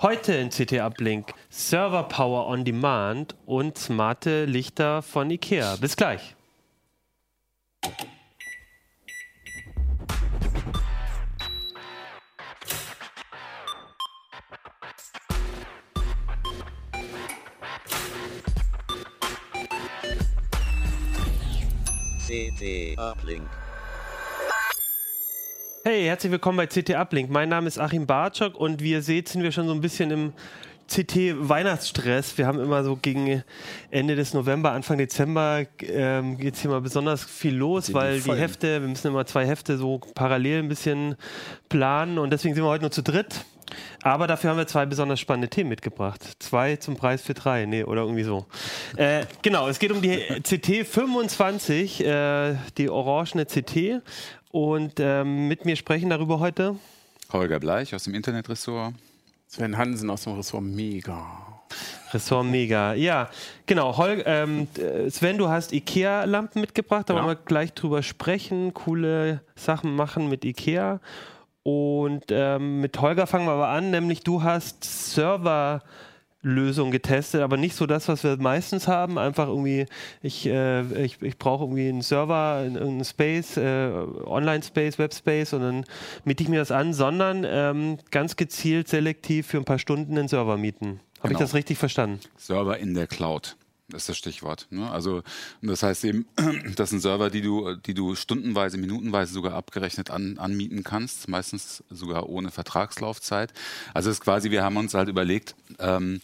Heute in CT Uplink Server Power on Demand und smarte Lichter von IKEA. Bis gleich. CT Uplink. Hey, herzlich willkommen bei CT Uplink. Mein Name ist Achim Bartschok und wie ihr seht, sind wir schon so ein bisschen im CT Weihnachtsstress. Wir haben immer so gegen Ende des November, Anfang Dezember ähm, geht es hier mal besonders viel los, weil die Hefte, wir müssen immer zwei Hefte so parallel ein bisschen planen und deswegen sind wir heute nur zu dritt. Aber dafür haben wir zwei besonders spannende Themen mitgebracht. Zwei zum Preis für drei, nee, oder irgendwie so. Äh, genau, es geht um die CT 25, äh, die orangene CT. Und ähm, mit mir sprechen darüber heute Holger Bleich aus dem Internetressort. Sven Hansen aus dem Ressort Mega. Ressort Mega. Ja, genau. Hol ähm, Sven, du hast IKEA-Lampen mitgebracht, da ja. wollen wir gleich drüber sprechen. Coole Sachen machen mit IKEA. Und ähm, mit Holger fangen wir aber an, nämlich du hast Server. Lösung getestet, aber nicht so das, was wir meistens haben. Einfach irgendwie, ich, äh, ich, ich brauche irgendwie einen Server, einen Space, äh, Online-Space, Web-Space und dann miete ich mir das an, sondern ähm, ganz gezielt selektiv für ein paar Stunden einen Server mieten. Habe genau. ich das richtig verstanden? Server in der Cloud. Das ist das Stichwort. Ne? Also das heißt eben, das sind Server, die du, die du stundenweise, minutenweise sogar abgerechnet an, anmieten kannst, meistens sogar ohne Vertragslaufzeit. Also es ist quasi, wir haben uns halt überlegt, ähm,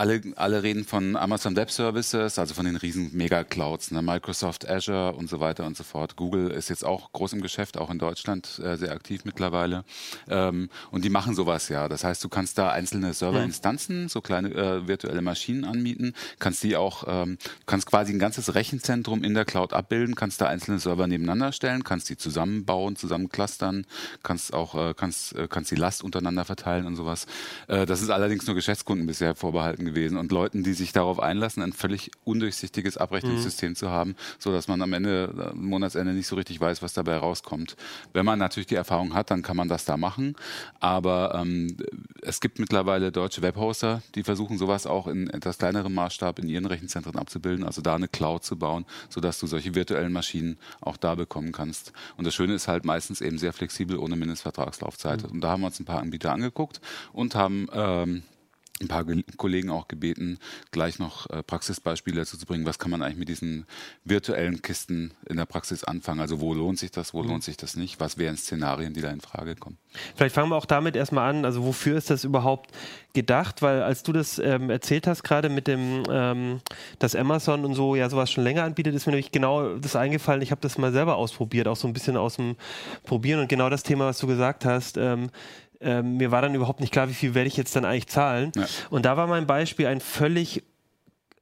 alle, alle reden von Amazon Web Services, also von den riesen Mega-Clouds, ne? Microsoft Azure und so weiter und so fort. Google ist jetzt auch groß im Geschäft, auch in Deutschland äh, sehr aktiv mittlerweile. Ähm, und die machen sowas ja. Das heißt, du kannst da einzelne Serverinstanzen, so kleine äh, virtuelle Maschinen anmieten, kannst die auch, ähm, kannst quasi ein ganzes Rechenzentrum in der Cloud abbilden, kannst da einzelne Server nebeneinander stellen, kannst die zusammenbauen, zusammenclustern, kannst auch, äh, kannst, äh, kannst die Last untereinander verteilen und sowas. Äh, das ist allerdings nur Geschäftskunden bisher vorbehalten gewesen und Leuten, die sich darauf einlassen, ein völlig undurchsichtiges Abrechnungssystem mhm. zu haben, so dass man am Ende, am Monatsende nicht so richtig weiß, was dabei rauskommt. Wenn man natürlich die Erfahrung hat, dann kann man das da machen. Aber ähm, es gibt mittlerweile deutsche Webhoster, die versuchen sowas auch in etwas kleinerem Maßstab in ihren Rechenzentren abzubilden, also da eine Cloud zu bauen, sodass du solche virtuellen Maschinen auch da bekommen kannst. Und das Schöne ist halt meistens eben sehr flexibel ohne Mindestvertragslaufzeit. Mhm. Und da haben wir uns ein paar Anbieter angeguckt und haben ähm, ein paar Kollegen auch gebeten, gleich noch äh, Praxisbeispiele dazu zu bringen. Was kann man eigentlich mit diesen virtuellen Kisten in der Praxis anfangen? Also wo lohnt sich das, wo mhm. lohnt sich das nicht? Was wären Szenarien, die da in Frage kommen? Vielleicht fangen wir auch damit erstmal an. Also wofür ist das überhaupt gedacht? Weil als du das ähm, erzählt hast, gerade mit dem, ähm, dass Amazon und so ja sowas schon länger anbietet, ist mir nämlich genau das eingefallen. Ich habe das mal selber ausprobiert, auch so ein bisschen aus dem Probieren und genau das Thema, was du gesagt hast. Ähm, ähm, mir war dann überhaupt nicht klar, wie viel werde ich jetzt dann eigentlich zahlen. Ja. Und da war mein Beispiel ein völlig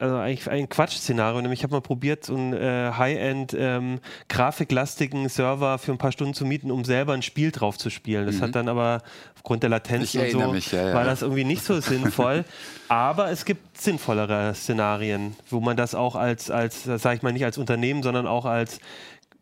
also eigentlich ein Quatsch-Szenario, nämlich ich habe mal probiert, so einen äh, High-End ähm, grafiklastigen Server für ein paar Stunden zu mieten, um selber ein Spiel drauf zu spielen. Das mhm. hat dann aber aufgrund der Latenz und so mich, ja, ja. war das irgendwie nicht so sinnvoll. aber es gibt sinnvollere Szenarien, wo man das auch als, als sage ich mal, nicht als Unternehmen, sondern auch als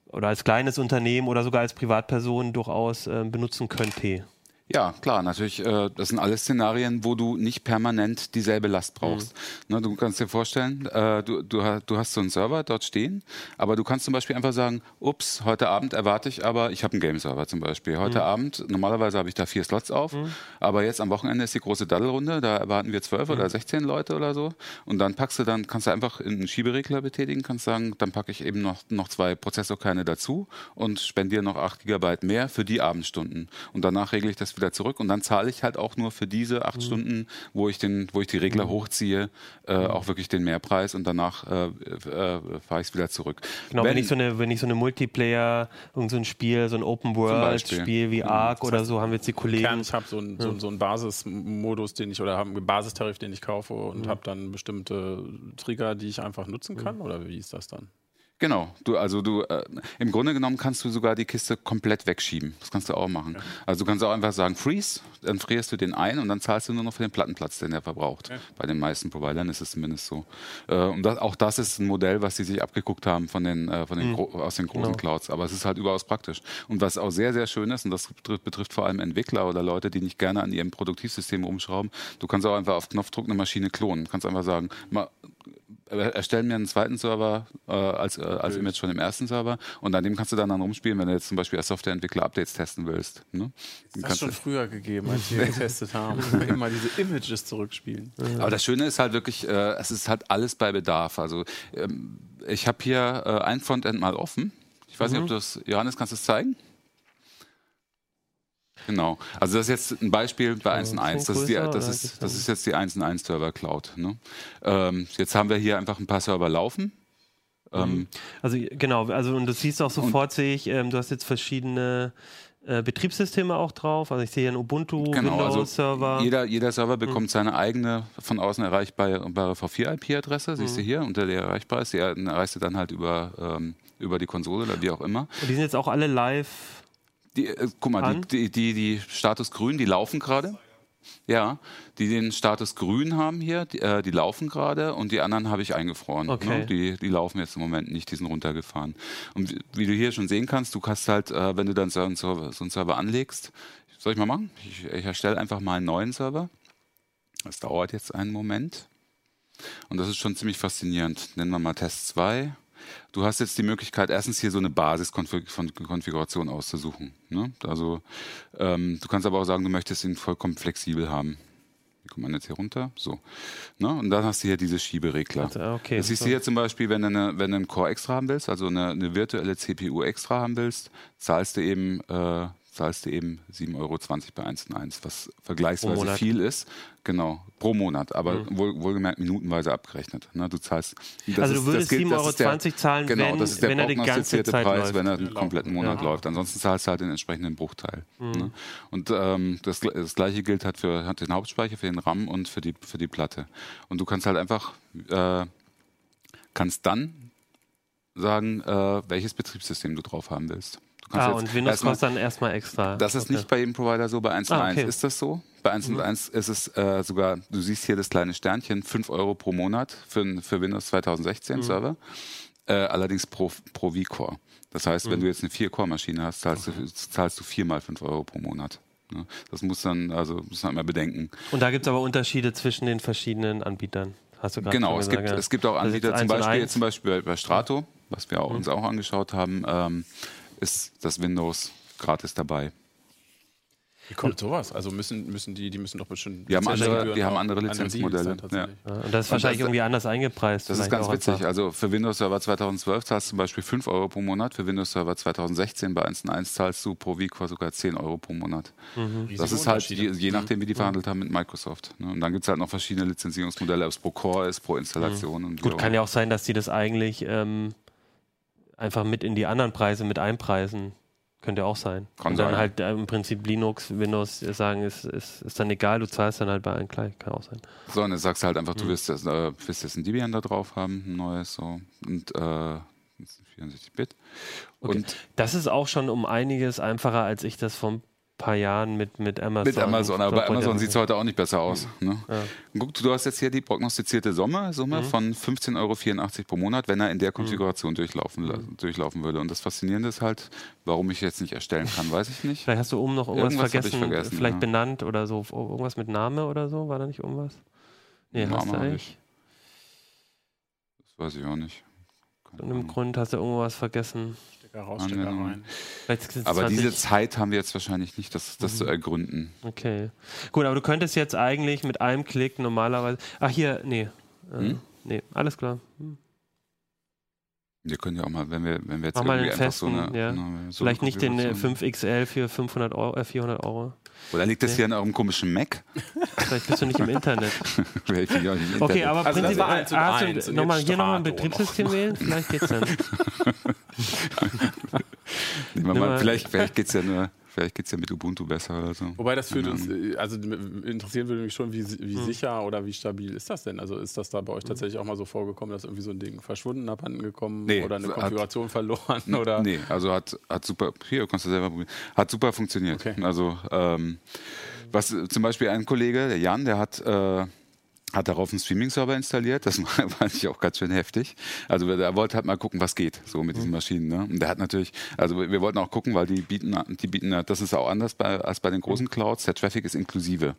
oder als kleines Unternehmen oder sogar als Privatperson durchaus äh, benutzen könnte. Ja, klar, natürlich. Äh, das sind alles Szenarien, wo du nicht permanent dieselbe Last brauchst. Mhm. Ne, du kannst dir vorstellen, äh, du, du, du hast so einen Server dort stehen, aber du kannst zum Beispiel einfach sagen, ups, heute Abend erwarte ich aber, ich habe einen Game-Server zum Beispiel. Heute mhm. Abend, normalerweise habe ich da vier Slots auf, mhm. aber jetzt am Wochenende ist die große Daddelrunde, da erwarten wir zwölf oder mhm. sechzehn Leute oder so. Und dann packst du dann, kannst du einfach einen Schieberegler betätigen, kannst sagen, dann packe ich eben noch, noch zwei Prozessorkerne dazu und spendiere noch acht Gigabyte mehr für die Abendstunden. Und danach regle ich das wieder zurück und dann zahle ich halt auch nur für diese acht mhm. Stunden, wo ich den, wo ich die Regler mhm. hochziehe, äh, mhm. auch wirklich den Mehrpreis und danach äh, äh, fahre ich es wieder zurück. Genau, wenn, wenn, ich so eine, wenn ich so eine Multiplayer, irgend so ein Spiel, so ein Open World Spiel wie Ark oder so, haben wir jetzt die Kollegen. Kern, ich habe so einen so, so Basismodus, den ich oder habe einen Basistarif, den ich kaufe und mhm. habe dann bestimmte Trigger, die ich einfach nutzen kann, oder wie ist das dann? Genau, du, also du, äh, im Grunde genommen kannst du sogar die Kiste komplett wegschieben. Das kannst du auch machen. Ja. Also du kannst auch einfach sagen, freeze, dann frierst du den ein und dann zahlst du nur noch für den Plattenplatz, den er verbraucht. Ja. Bei den meisten Providern ist es zumindest so. Äh, und das, auch das ist ein Modell, was sie sich abgeguckt haben von den, äh, von den mhm. aus den großen genau. Clouds. Aber es ist halt überaus praktisch. Und was auch sehr, sehr schön ist, und das betrifft, betrifft vor allem Entwickler oder Leute, die nicht gerne an ihrem Produktivsystem umschrauben, du kannst auch einfach auf Knopfdruck eine Maschine klonen. Du kannst einfach sagen, mal, erstellen mir einen zweiten Server äh, als, äh, als Image von dem ersten Server und an dem kannst du dann, dann rumspielen, wenn du jetzt zum Beispiel als Softwareentwickler Updates testen willst. Ne? Das hat schon früher gegeben, als wir getestet haben. immer diese Images zurückspielen. Aber das Schöne ist halt wirklich, äh, es ist halt alles bei Bedarf. Also ähm, ich habe hier äh, ein Frontend mal offen. Ich weiß mhm. nicht, ob mhm. du das, Johannes, kannst du es zeigen? Genau. Also das ist jetzt ein Beispiel bei 1.1. Das, ist das, ist, das ist jetzt die 1.1 Server Cloud. Ne? Ähm, jetzt haben wir hier einfach ein paar Server laufen. Ähm, mhm. also genau, also und du siehst auch sofort, sehe ich, ähm, du hast jetzt verschiedene äh, Betriebssysteme auch drauf. Also ich sehe hier einen Ubuntu, genau, Windows-Server. Also jeder, jeder Server bekommt mhm. seine eigene von außen erreichbare V4-IP-Adresse, siehst mhm. du hier, unter der erreichbar ist. Die erreichst du dann halt über, ähm, über die Konsole oder wie auch immer. Und die sind jetzt auch alle live die, äh, guck mal, die, die, die, Status grün, die laufen gerade. Ja, die den Status grün haben hier, die, äh, die laufen gerade und die anderen habe ich eingefroren. Okay. Ne? Die, die laufen jetzt im Moment nicht, die sind runtergefahren. Und wie, wie du hier schon sehen kannst, du kannst halt, äh, wenn du dann so einen, Server, so einen Server anlegst, soll ich mal machen? Ich, ich erstelle einfach mal einen neuen Server. Das dauert jetzt einen Moment. Und das ist schon ziemlich faszinierend. Nennen wir mal Test 2. Du hast jetzt die Möglichkeit, erstens hier so eine Basiskonfiguration auszusuchen. Ne? Also ähm, du kannst aber auch sagen, du möchtest ihn vollkommen flexibel haben. Wie kommt man jetzt hier runter? So. Ne? Und dann hast du hier diese Schieberegler. Okay, das siehst du hier zum Beispiel, wenn du, eine, wenn du einen Core extra haben willst, also eine, eine virtuelle CPU extra haben willst, zahlst du eben äh, zahlst du eben 7,20 Euro bei 1 und 1, was vergleichsweise viel ist. Genau, pro Monat, aber mhm. wohl, wohlgemerkt minutenweise abgerechnet. Ne, du zahlst. also du würdest 7,20 Euro der, zahlen, genau, wenn, das ist der wenn er die ganze Zeit Preis, läuft. wenn er einen kompletten Monat ja. läuft. Ansonsten zahlst du halt den entsprechenden Bruchteil. Mhm. Ne? Und ähm, das, das, gleiche gilt halt für hat den Hauptspeicher, für den RAM und für die, für die Platte. Und du kannst halt einfach, äh, kannst dann sagen, äh, welches Betriebssystem du drauf haben willst. Ah, und Windows kostet dann erstmal extra. Das ist okay. nicht bei jedem Provider so, bei 1 ah, okay. ist das so. Bei 1 mhm. ist es äh, sogar, du siehst hier das kleine Sternchen, 5 Euro pro Monat für, für Windows 2016 mhm. Server. Äh, allerdings pro, pro V-Core. Das heißt, mhm. wenn du jetzt eine 4-Core-Maschine hast, zahlst, okay. du, zahlst du viermal 5 Euro pro Monat. Ne? Das muss dann, also muss man immer bedenken. Und da gibt es aber Unterschiede zwischen den verschiedenen Anbietern. Hast du genau, es gibt, es gibt auch Anbieter, zum Beispiel, zum Beispiel bei Strato, was wir auch, mhm. uns auch angeschaut haben. Ähm, ist das Windows gratis dabei. Wie kommt sowas? Also müssen, müssen die, die müssen doch bestimmt. Die haben andere, die haben andere Lizenzmodelle. Ja. Und das ist wahrscheinlich das, irgendwie anders eingepreist. Das ist ganz witzig. Also für Windows Server 2012 zahlst du zum Beispiel 5 Euro pro Monat. Für Windows Server 2016 bei 1.1 zahlst du pro vCore sogar 10 Euro pro Monat. Mhm. Das ist halt je, je nachdem, wie die mhm. verhandelt haben mit Microsoft. Ne? Und dann gibt es halt noch verschiedene Lizenzierungsmodelle, ob es pro Core ist, pro Installation. Mhm. Gut, kann ja auch sein, dass die das eigentlich. Ähm einfach mit in die anderen Preise mit einpreisen. Könnte auch sein. Kann und dann sein. halt äh, im Prinzip Linux, Windows sagen, ist, ist, ist dann egal, du zahlst dann halt bei allen gleich. Kann auch sein. So, und dann sagst du halt einfach, du mhm. willst, das, äh, willst jetzt ein Debian da drauf haben, ein neues so. Und äh, 64-Bit. Okay. Und das ist auch schon um einiges einfacher, als ich das vom paar Jahren mit, mit Amazon. Mit Amazon, aber bei Amazon sieht es heute auch nicht besser aus. Ne? Ja. Guck, du hast jetzt hier die prognostizierte Summe, Summe mhm. von 15,84 Euro pro Monat, wenn er in der mhm. Konfiguration mhm. durchlaufen, durchlaufen würde. Und das Faszinierende ist halt, warum ich jetzt nicht erstellen kann, weiß ich nicht. Vielleicht hast du oben noch irgendwas, irgendwas vergessen, vergessen, vielleicht ja. benannt oder so, irgendwas mit Name oder so, war da nicht irgendwas? Nee, Name hast du eigentlich? Das weiß ich auch nicht. Aus irgendeinem Grund hast du irgendwas vergessen. Rein. Aber diese Zeit haben wir jetzt wahrscheinlich nicht, das, das mhm. zu ergründen. Okay. Gut, aber du könntest jetzt eigentlich mit einem Klick normalerweise. Ach, hier, nee. Äh, hm? Nee, alles klar. Hm. Wir können ja auch mal, wenn wir, wenn wir jetzt Mach irgendwie einfach festen, so eine. Ja. Eine, so Vielleicht nicht den 5XL äh, für 500 Euro, äh, 400 Euro. Oder liegt das nee. hier an eurem komischen Mac? Vielleicht bist du nicht im Internet. Vielleicht bin ich auch nicht im Internet. Okay, aber also prinzipiell, und ah, eins nochmal, hier nochmal ein Betriebssystem wählen? Vielleicht geht's dann. Nehmen wir mal, vielleicht vielleicht geht es ja nur Vielleicht geht es ja mit Ubuntu besser oder so. Wobei das führt uns, äh, also interessieren würde mich schon, wie, wie hm. sicher oder wie stabil ist das denn? Also ist das da bei euch hm. tatsächlich auch mal so vorgekommen, dass irgendwie so ein Ding verschwunden, abhanden gekommen nee, oder eine Konfiguration hat, verloren? Oder? Nee, also hat, hat super, hier kannst du selber probieren, hat super funktioniert. Okay. Also ähm, was zum Beispiel ein Kollege, der Jan, der hat äh, hat darauf einen Streaming-Server installiert. Das fand ich auch ganz schön heftig. Also er wollte halt mal gucken, was geht so mit diesen mhm. Maschinen. Ne? Und der hat natürlich, also wir wollten auch gucken, weil die bieten, die bieten, das ist auch anders bei, als bei den großen mhm. Clouds. Der Traffic ist inklusive.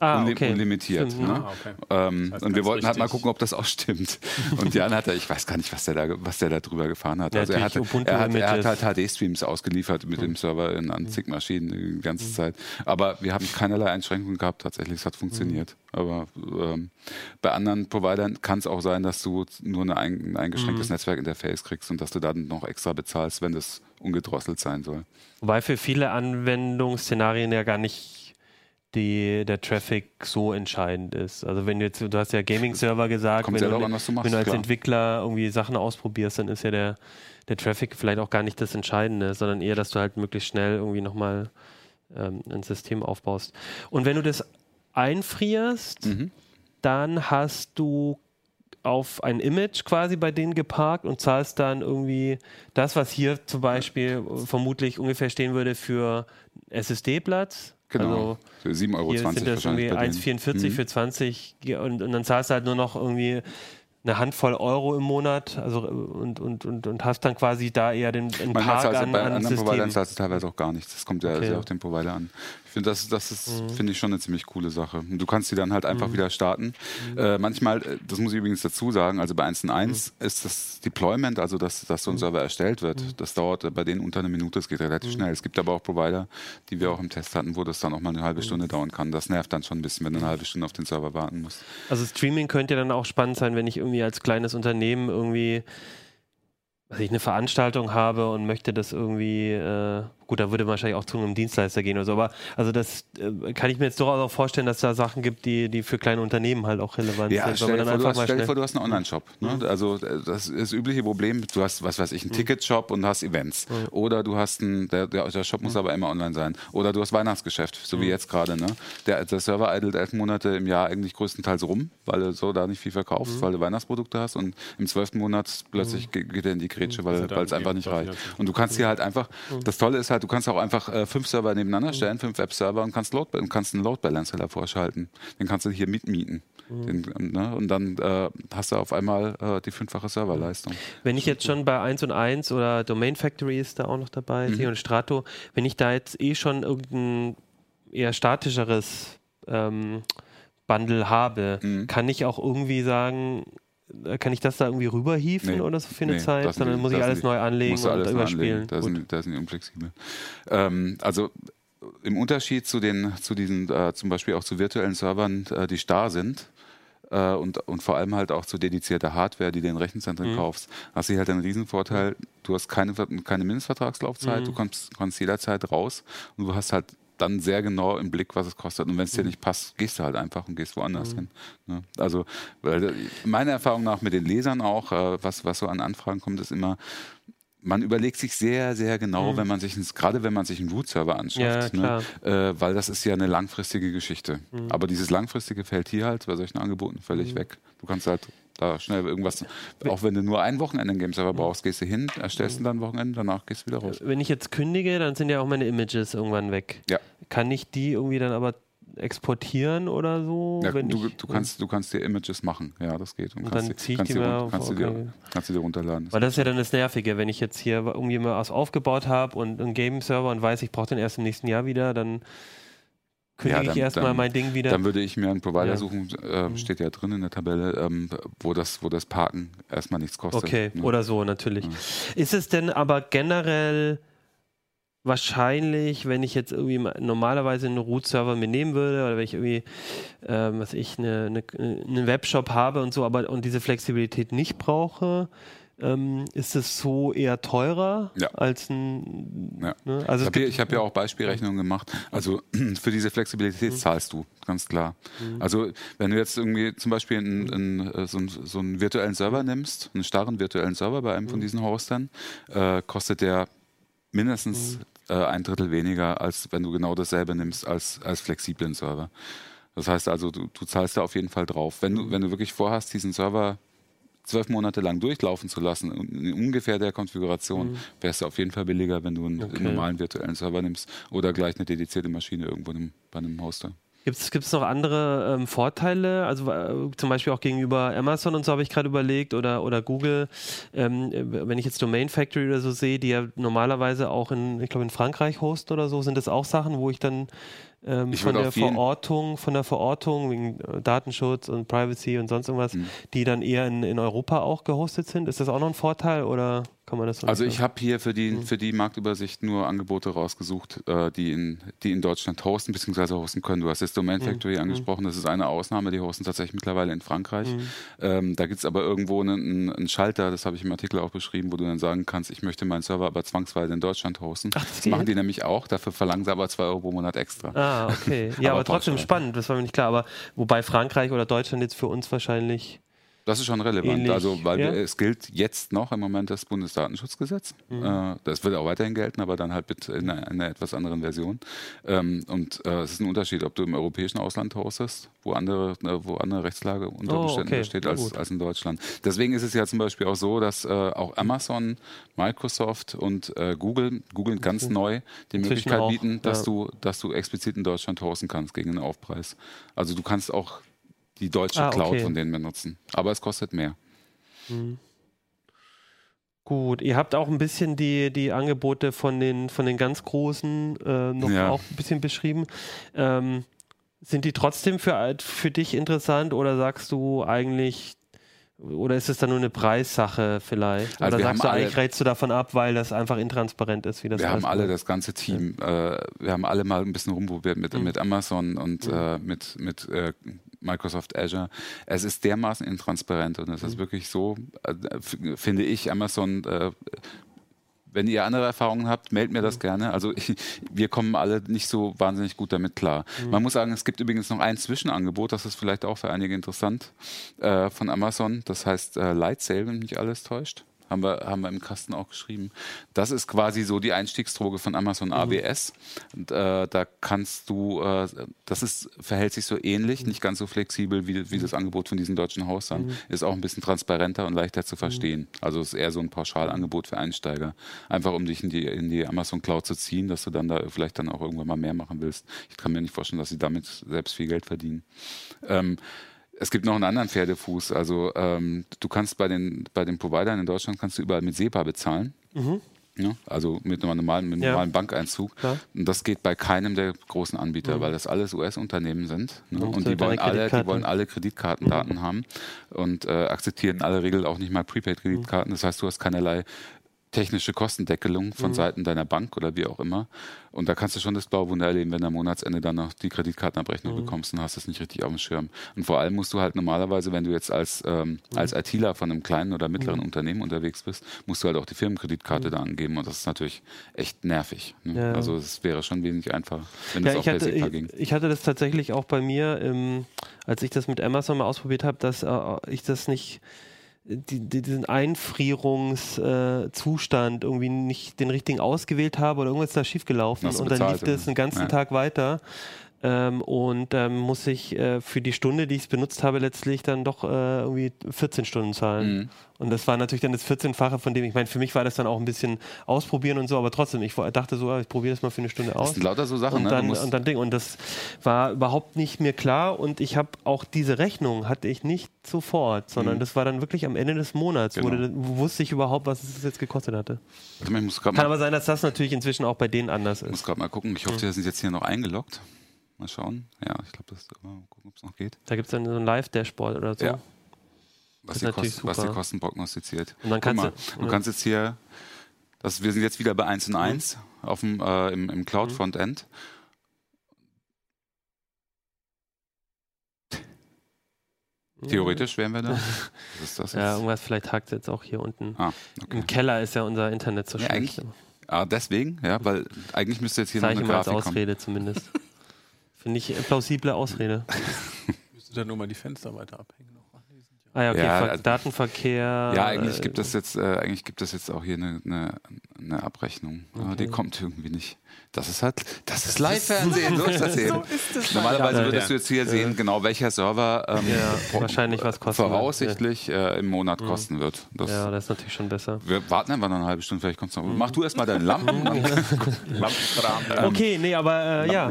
Ah, okay. Unlimitiert. Mhm. Ne? Ah, okay. ähm, das heißt und wir wollten halt mal gucken, ob das auch stimmt. Und Jan hat er, ich weiß gar nicht, was der da, was der da drüber gefahren hat. also er hat, er hat, er hat halt HD-Streams ausgeliefert mit mhm. dem Server in, an zig Maschinen die ganze mhm. Zeit. Aber wir haben keinerlei Einschränkungen gehabt. Tatsächlich, es hat funktioniert. Mhm. Aber ähm, bei anderen Providern kann es auch sein, dass du nur ein, ein eingeschränktes mhm. Netzwerkinterface kriegst und dass du dann noch extra bezahlst, wenn das ungedrosselt sein soll. Wobei für viele Anwendungsszenarien ja gar nicht die, der Traffic so entscheidend ist. Also wenn du jetzt, du hast ja Gaming-Server gesagt, Kommt wenn, du, an, machst, wenn du als klar. Entwickler irgendwie Sachen ausprobierst, dann ist ja der, der Traffic vielleicht auch gar nicht das Entscheidende, sondern eher, dass du halt möglichst schnell irgendwie nochmal ähm, ein System aufbaust. Und wenn du das einfrierst, mhm. dann hast du auf ein Image quasi bei denen geparkt und zahlst dann irgendwie das, was hier zum Beispiel vermutlich ungefähr stehen würde für SSD-Platz Genau. Also 7,20 Euro. Hier sind das irgendwie 1,44 mhm. für 20 und, und dann zahlst du halt nur noch irgendwie eine Handvoll Euro im Monat also, und, und, und, und hast dann quasi da eher den, den Park an, bei an anderen Providern zahlst du teilweise auch gar nichts. Das kommt ja okay. sehr auf den Provider an. Ich finde, das, das ist, mhm. finde ich schon eine ziemlich coole Sache. Und du kannst die dann halt einfach mhm. wieder starten. Mhm. Äh, manchmal, äh, das muss ich übrigens dazu sagen, also bei 1.1 mhm. ist das Deployment, also dass, dass so ein mhm. Server erstellt wird, mhm. das dauert bei denen unter einer Minute, es geht relativ schnell. Es gibt aber auch Provider, die wir auch im Test hatten, wo das dann auch mal eine halbe Stunde dauern kann. Das nervt dann schon ein bisschen, wenn du eine halbe Stunde auf den Server warten musst. Also Streaming könnte ja dann auch spannend sein, wenn ich irgendwie als kleines Unternehmen irgendwie was ich eine Veranstaltung habe und möchte das irgendwie äh, Gut, da würde man wahrscheinlich auch zu einem Dienstleister gehen oder so, aber also das äh, kann ich mir jetzt durchaus auch vorstellen, dass da Sachen gibt, die, die für kleine Unternehmen halt auch relevant ja, sind. Stell dir, vor, du hast, stell dir vor, du hast einen Online-Shop. Ne? Mhm. Also äh, das ist das übliche Problem, du hast, was weiß ich, einen mhm. Ticket-Shop und hast Events. Mhm. Oder du hast einen, der, der, Shop muss mhm. aber immer online sein. Oder du hast Weihnachtsgeschäft, so wie mhm. jetzt gerade. Ne? Der, der Server idelt elf Monate im Jahr eigentlich größtenteils rum, weil du so da nicht viel verkaufst, weil du Weihnachtsprodukte hast und im zwölften Monat plötzlich geht er in die Grätsche, weil es einfach nicht reicht. Und du kannst hier halt einfach, das Tolle ist halt, du kannst auch einfach äh, fünf Server nebeneinander stellen, fünf Webserver und kannst, Load, kannst einen Load Balancer davor schalten. Den kannst du hier mitmieten. Mhm. Den, ne? Und dann äh, hast du auf einmal äh, die fünffache Serverleistung. Wenn ich jetzt schon bei 1 und 1 oder Domain Factory ist da auch noch dabei, mhm. und Strato, wenn ich da jetzt eh schon irgendein eher statischeres ähm, Bundle habe, mhm. kann ich auch irgendwie sagen, kann ich das da irgendwie rüberhieven nee, oder so für eine nee, Zeit? Sondern nicht, muss ich alles nicht, neu anlegen und alles überspielen. Da sind, da sind die unflexibel. Ähm, also im Unterschied zu den, zu diesen, äh, zum Beispiel auch zu virtuellen Servern, äh, die starr sind, äh, und, und vor allem halt auch zu dedizierter Hardware, die du in Rechenzentren mhm. kaufst, hast du halt einen Riesenvorteil. Du hast keine, keine Mindestvertragslaufzeit, mhm. du kannst, kannst jederzeit raus und du hast halt dann sehr genau im Blick, was es kostet. Und wenn es dir mhm. nicht passt, gehst du halt einfach und gehst woanders mhm. hin. Ne? Also weil, meiner Erfahrung nach mit den Lesern auch, äh, was, was so an Anfragen kommt, ist immer, man überlegt sich sehr, sehr genau, mhm. wenn man sich gerade wenn man sich einen Root-Server anschafft, ja, ne? äh, weil das ist ja eine langfristige Geschichte. Mhm. Aber dieses langfristige fällt hier halt bei solchen Angeboten völlig mhm. weg. Du kannst halt da schnell irgendwas, auch wenn du nur ein Wochenende einen Game-Server brauchst, gehst du hin, erstellst ihn dann ein Wochenende, danach gehst du wieder raus. Wenn ich jetzt kündige, dann sind ja auch meine Images irgendwann weg. Ja. Kann ich die irgendwie dann aber exportieren oder so? Ja, du, ich, du, kannst, du kannst dir Images machen, ja, das geht. Und, und dann ziehe ich die mir auf, kannst, okay. dir, kannst du dir runterladen. Das Weil das ist ja dann das Nervige, wenn ich jetzt hier irgendwie mal was aufgebaut habe und einen Game-Server und weiß, ich brauche den erst im nächsten Jahr wieder, dann kündige ja, ich erstmal mein Ding wieder. Dann würde ich mir einen Provider ja. suchen, äh, steht ja drin in der Tabelle, ähm, wo, das, wo das Parken erstmal nichts kostet. Okay, ne? oder so natürlich. Ja. Ist es denn aber generell wahrscheinlich, wenn ich jetzt irgendwie normalerweise einen Root-Server mir nehmen würde oder wenn ich irgendwie, ähm, was ich, eine, eine, einen Webshop habe und so, aber und diese Flexibilität nicht brauche, ähm, ist es so eher teurer ja. als ein. Ja. Ne? Also ich habe hier, hab hier, auch Beispielrechnungen gemacht. Also für diese Flexibilität mhm. zahlst du, ganz klar. Mhm. Also wenn du jetzt irgendwie zum Beispiel einen, einen, äh, so, einen, so, einen, virtuellen Server nimmst, einen starren virtuellen Server bei einem mhm. von diesen Hostern, äh, kostet der mindestens mhm. äh, ein Drittel weniger, als wenn du genau dasselbe nimmst als, als flexiblen Server. Das heißt also, du, du zahlst da auf jeden Fall drauf. Wenn du, mhm. wenn du wirklich vorhast, diesen Server zwölf Monate lang durchlaufen zu lassen, in ungefähr der Konfiguration, mhm. wäre es auf jeden Fall billiger, wenn du einen, okay. normalen virtuellen Server nimmst oder gleich eine dedizierte Maschine irgendwo in, bei einem Hoster. Gibt es noch andere ähm, Vorteile? Also äh, zum Beispiel auch gegenüber Amazon und so habe ich gerade überlegt oder, oder Google. Ähm, wenn ich jetzt Domain Factory oder so sehe, die ja normalerweise auch in, ich glaube in Frankreich hosten oder so, sind das auch Sachen, wo ich dann ähm, von der Verortung, von der Verortung wegen äh, Datenschutz und Privacy und sonst irgendwas, mhm. die dann eher in, in Europa auch gehostet sind. Ist das auch noch ein Vorteil oder kann man das so Also ich habe hier für die, mhm. für die Marktübersicht nur Angebote rausgesucht, äh, die, in, die in Deutschland hosten bzw. hosten können. Du hast jetzt Domain mhm. Factory mhm. angesprochen, das ist eine Ausnahme, die hosten tatsächlich mittlerweile in Frankreich. Mhm. Ähm, da gibt es aber irgendwo einen, einen Schalter, das habe ich im Artikel auch beschrieben, wo du dann sagen kannst, ich möchte meinen Server aber zwangsweise in Deutschland hosten. Ach, das, das machen die nämlich auch, dafür verlangen sie aber zwei Euro pro Monat extra. Ah. Ah, okay. Ja, aber, aber trotzdem spannend, das war mir nicht klar. Aber wobei Frankreich oder Deutschland jetzt für uns wahrscheinlich das ist schon relevant. Ähnlich, also, weil ja. wir, es gilt jetzt noch im Moment das Bundesdatenschutzgesetz. Mhm. Äh, das wird auch weiterhin gelten, aber dann halt mit in einer, einer etwas anderen Version. Ähm, und äh, es ist ein Unterschied, ob du im europäischen Ausland hostest, wo andere, äh, wo andere Rechtslage unter oh, Umständen okay. besteht als, als in Deutschland. Deswegen ist es ja zum Beispiel auch so, dass auch Amazon, Microsoft und Google, Google ganz mhm. neu die Möglichkeit auch, bieten, dass ja. du, dass du explizit in Deutschland hosten kannst gegen einen Aufpreis. Also du kannst auch die deutsche ah, Cloud okay. von denen benutzen. Aber es kostet mehr. Mhm. Gut, ihr habt auch ein bisschen die, die Angebote von den, von den ganz Großen äh, noch ja. auch ein bisschen beschrieben. Ähm, sind die trotzdem für, für dich interessant oder sagst du eigentlich, oder ist es dann nur eine Preissache vielleicht? Also oder sagst du eigentlich, rätst du davon ab, weil das einfach intransparent ist? Wie das wir haben alle, das ganze Team, ja. äh, wir haben alle mal ein bisschen rumprobiert mit, mhm. mit Amazon und mhm. äh, mit, mit äh, Microsoft Azure. Es ist dermaßen intransparent und es ist mhm. wirklich so, äh, finde ich, Amazon äh, wenn ihr andere Erfahrungen habt, meldet mir das mhm. gerne. Also ich, wir kommen alle nicht so wahnsinnig gut damit klar. Mhm. Man muss sagen, es gibt übrigens noch ein Zwischenangebot, das ist vielleicht auch für einige interessant, äh, von Amazon. Das heißt äh, Light Sale, wenn mich alles täuscht haben wir, haben wir im Kasten auch geschrieben. Das ist quasi so die Einstiegsdroge von Amazon AWS. Mhm. Und, äh, da kannst du, äh, das ist, verhält sich so ähnlich, mhm. nicht ganz so flexibel wie, wie das Angebot von diesen deutschen Hausern. Mhm. Ist auch ein bisschen transparenter und leichter zu verstehen. Mhm. Also ist eher so ein Pauschalangebot für Einsteiger. Einfach um dich in die, in die Amazon Cloud zu ziehen, dass du dann da vielleicht dann auch irgendwann mal mehr machen willst. Ich kann mir nicht vorstellen, dass sie damit selbst viel Geld verdienen. Ähm, es gibt noch einen anderen Pferdefuß. Also ähm, du kannst bei den, bei den Providern in Deutschland kannst du überall mit SEPA bezahlen. Mhm. Ja, also mit einem normalen, mit ja. normalen Bankeinzug. Ja. Und das geht bei keinem der großen Anbieter, mhm. weil das alles US-Unternehmen sind. Ne? Und, und die wollen alle, die wollen alle Kreditkartendaten mhm. haben und äh, akzeptieren in aller Regel auch nicht mal Prepaid-Kreditkarten. Das heißt, du hast keinerlei technische Kostendeckelung von mhm. Seiten deiner Bank oder wie auch immer. Und da kannst du schon das blaue Wunder erleben, wenn du am Monatsende dann noch die Kreditkartenabrechnung mhm. bekommst und hast das nicht richtig auf dem Schirm. Und vor allem musst du halt normalerweise, wenn du jetzt als, ähm, mhm. als ITler von einem kleinen oder mittleren mhm. Unternehmen unterwegs bist, musst du halt auch die Firmenkreditkarte mhm. da angeben und das ist natürlich echt nervig. Ne? Ja. Also es wäre schon wesentlich einfacher, wenn ja, es auch hatte, ging. Ich hatte das tatsächlich auch bei mir, im, als ich das mit Amazon mal ausprobiert habe, dass äh, ich das nicht die, die, diesen Einfrierungszustand äh, irgendwie nicht den richtigen ausgewählt habe oder irgendwas ist da schiefgelaufen und dann lief das den ganzen ja. Tag weiter. Ähm, und ähm, muss ich äh, für die Stunde, die ich es benutzt habe, letztlich dann doch äh, irgendwie 14 Stunden zahlen. Mhm. Und das war natürlich dann das 14-fache von dem, ich meine, für mich war das dann auch ein bisschen ausprobieren und so, aber trotzdem, ich dachte so, ah, ich probiere das mal für eine Stunde aus. Das sind lauter so Sachen, und ne? Dann, und dann Ding. Und das war überhaupt nicht mir klar und ich habe auch diese Rechnung hatte ich nicht sofort, sondern mhm. das war dann wirklich am Ende des Monats, genau. wurde, wusste ich überhaupt, was es jetzt gekostet hatte. Kann aber sein, dass das natürlich inzwischen auch bei denen anders ist. Ich muss gerade mal gucken, ich hoffe, die sind jetzt hier noch eingeloggt. Mal schauen. Ja, ich glaube, das mal gucken, ob es noch geht. Da gibt es dann so ein Live-Dashboard oder so. Ja was, die, Kost, was die, Kosten prognostiziert. Und dann kannst mal, du, du kannst jetzt hier, das, wir sind jetzt wieder bei 1 und 1 mhm. auf dem, äh, im, im Cloud-Frontend. Mhm. Theoretisch wären wir da. Was ist das jetzt? Ja, irgendwas, vielleicht hakt es jetzt auch hier unten. Ah, okay. Im Keller ist ja unser Internet so ja, schlecht. Ah, deswegen, ja, weil eigentlich müsste jetzt hier Zeige noch eine Grafik als Ausrede kommen. zumindest. Ich plausible Ausrede. Müsste dann nur mal die Fenster weiter abhängen. Ah ja, okay, Ja, Ver also- Datenverkehr. Ja, eigentlich äh, gibt es jetzt, äh, eigentlich gibt es jetzt auch hier eine, eine, eine Abrechnung. Aber die kommt irgendwie nicht. Das ist halt, das ist Live-Fernsehen, so ist das eben. Normalerweise Ja, würdest du jetzt hier sehen, genau welcher Server ähm, Ja, wahrscheinlich was kosten wird. voraussichtlich äh, im Monat kosten wird. Das, Ja, das ist natürlich schon besser. Wir warten einfach noch eine halbe Stunde, vielleicht kommt's noch. Mach du erstmal deine Lampen. Lampenrahmen. Okay, nee, aber äh, ja.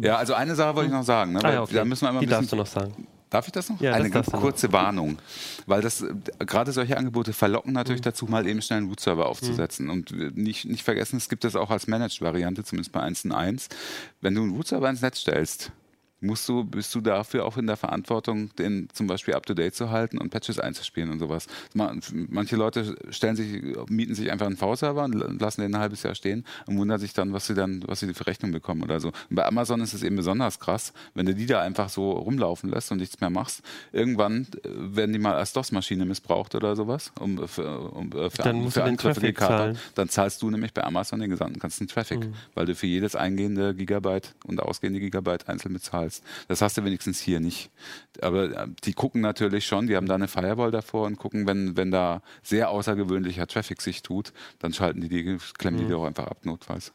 Ja, also eine Sache wollte ich noch sagen. Ne? Ah, ja, okay. Da müssen wir einmal Die ein darfst du noch sagen. Darf ich das noch? Ja, das Eine darfst du noch. kurze Warnung. Weil das äh, gerade solche Angebote verlocken natürlich Mhm. dazu, mal eben schnell einen Root-Server aufzusetzen. Und äh, nicht, nicht vergessen, es gibt das auch als Managed-Variante, zumindest bei 1.1. Wenn du einen Root-Server ins Netz stellst, musst du, bist du dafür auch in der Verantwortung, den zum Beispiel up-to-date zu halten und Patches einzuspielen und sowas. Ma- Manche Leute stellen sich, mieten sich einfach einen V-Server und lassen den ein halbes Jahr stehen und wundern sich dann, was sie dann, was sie für Rechnung bekommen oder so. Und bei Amazon ist es eben besonders krass, wenn du die da einfach so rumlaufen lässt und nichts mehr machst. Irgendwann äh, werden die mal als DOS-Maschine missbraucht oder sowas, um, für, um, äh, für, Dann musst du den Angriffe Traffic gekaper. zahlen. Dann zahlst du nämlich bei Amazon den gesamten ganzen Traffic, Mhm. weil du für jedes eingehende Gigabyte und ausgehende Gigabyte einzeln bezahlst. Das hast du wenigstens hier nicht. Aber äh, die gucken natürlich schon, die haben da eine Firewall davor und gucken, wenn, wenn da sehr außergewöhnlicher Traffic sich tut, dann schalten die die, klemmen Mhm. die die auch einfach ab, notfalls.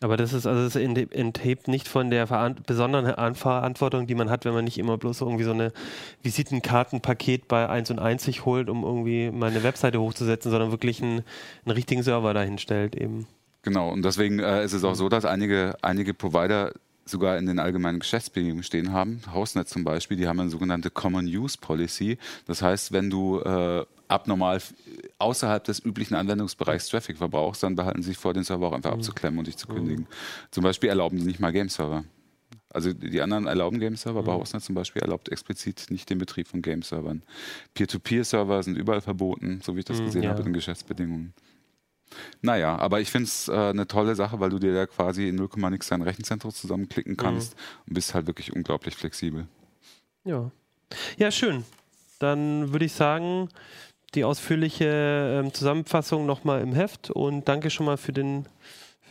Aber das ist also das ent- enthebt nicht von der besonderen An- Verantwortung, die man hat, wenn man nicht immer bloß irgendwie so eine Visitenkartenpaket bei 1 und 1 sich holt, um irgendwie mal eine Webseite hochzusetzen, sondern wirklich einen, einen richtigen Server dahin stellt eben. Genau, und deswegen äh, ist es auch so, dass einige, einige Provider sogar in den allgemeinen Geschäftsbedingungen stehen haben. Hausnet zum Beispiel, die haben eine sogenannte Common Use Policy. Das heißt, wenn du äh, abnormal außerhalb des üblichen Anwendungsbereichs Traffic verbrauchst, dann behalten sie sich vor, den Server auch einfach abzuklemmen und dich zu kündigen. Zum Beispiel erlauben die nicht mal Game-Server. Also die anderen erlauben Game-Server, aber Hausnet zum Beispiel erlaubt explizit nicht den Betrieb von Game-Servern. Peer-to-Peer-Server sind überall verboten, so wie ich das gesehen ja. habe in den Geschäftsbedingungen. Naja, aber ich finde es äh, eine tolle Sache, weil du dir da quasi in 0, nix dein Rechenzentrum zusammenklicken kannst und bist halt wirklich unglaublich flexibel. Ja. Ja, schön. Dann würde ich sagen, die ausführliche ähm, Zusammenfassung nochmal im Heft und danke schon mal für den,